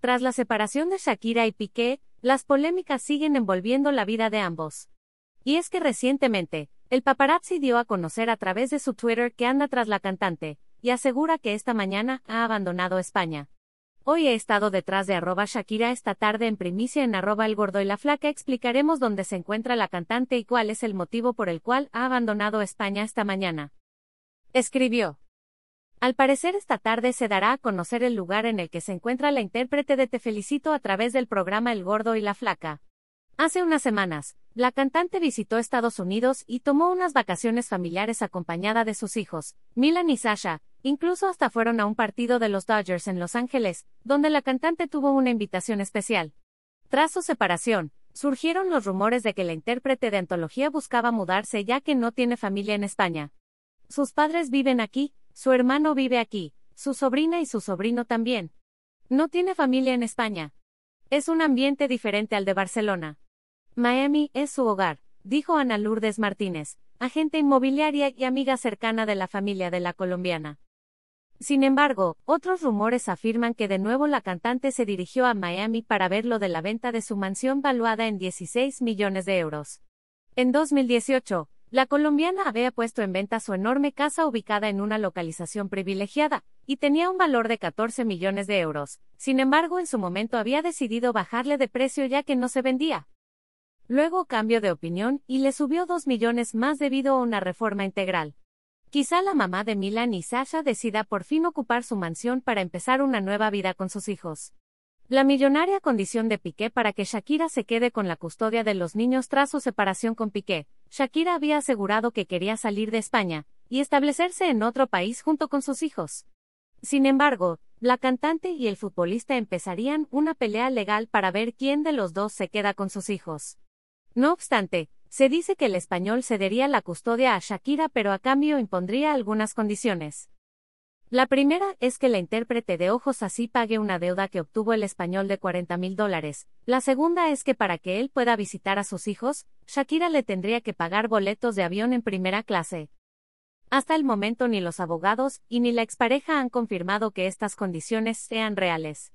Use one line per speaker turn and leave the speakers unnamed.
Tras la separación de Shakira y Piqué, las polémicas siguen envolviendo la vida de ambos. Y es que recientemente, el paparazzi dio a conocer a través de su Twitter que anda tras la cantante, y asegura que esta mañana ha abandonado España. Hoy he estado detrás de arroba Shakira esta tarde en primicia en arroba el gordo y la flaca explicaremos dónde se encuentra la cantante y cuál es el motivo por el cual ha abandonado España esta mañana. Escribió. Al parecer esta tarde se dará a conocer el lugar en el que se encuentra la intérprete de Te Felicito a través del programa El Gordo y la Flaca. Hace unas semanas, la cantante visitó Estados Unidos y tomó unas vacaciones familiares acompañada de sus hijos, Milan y Sasha, incluso hasta fueron a un partido de los Dodgers en Los Ángeles, donde la cantante tuvo una invitación especial. Tras su separación, surgieron los rumores de que la intérprete de antología buscaba mudarse ya que no tiene familia en España. Sus padres viven aquí, su hermano vive aquí, su sobrina y su sobrino también. No tiene familia en España. Es un ambiente diferente al de Barcelona. Miami es su hogar, dijo Ana Lourdes Martínez, agente inmobiliaria y amiga cercana de la familia de la colombiana. Sin embargo, otros rumores afirman que de nuevo la cantante se dirigió a Miami para ver lo de la venta de su mansión valuada en 16 millones de euros. En 2018, la colombiana había puesto en venta su enorme casa ubicada en una localización privilegiada, y tenía un valor de 14 millones de euros. Sin embargo, en su momento había decidido bajarle de precio ya que no se vendía. Luego cambió de opinión y le subió 2 millones más debido a una reforma integral. Quizá la mamá de Milan y Sasha decida por fin ocupar su mansión para empezar una nueva vida con sus hijos. La millonaria condición de Piqué para que Shakira se quede con la custodia de los niños tras su separación con Piqué. Shakira había asegurado que quería salir de España y establecerse en otro país junto con sus hijos. Sin embargo, la cantante y el futbolista empezarían una pelea legal para ver quién de los dos se queda con sus hijos. No obstante, se dice que el español cedería la custodia a Shakira pero a cambio impondría algunas condiciones. La primera es que la intérprete de ojos así pague una deuda que obtuvo el español de 40 mil dólares. La segunda es que para que él pueda visitar a sus hijos, Shakira le tendría que pagar boletos de avión en primera clase. Hasta el momento ni los abogados y ni la expareja han confirmado que estas condiciones sean reales.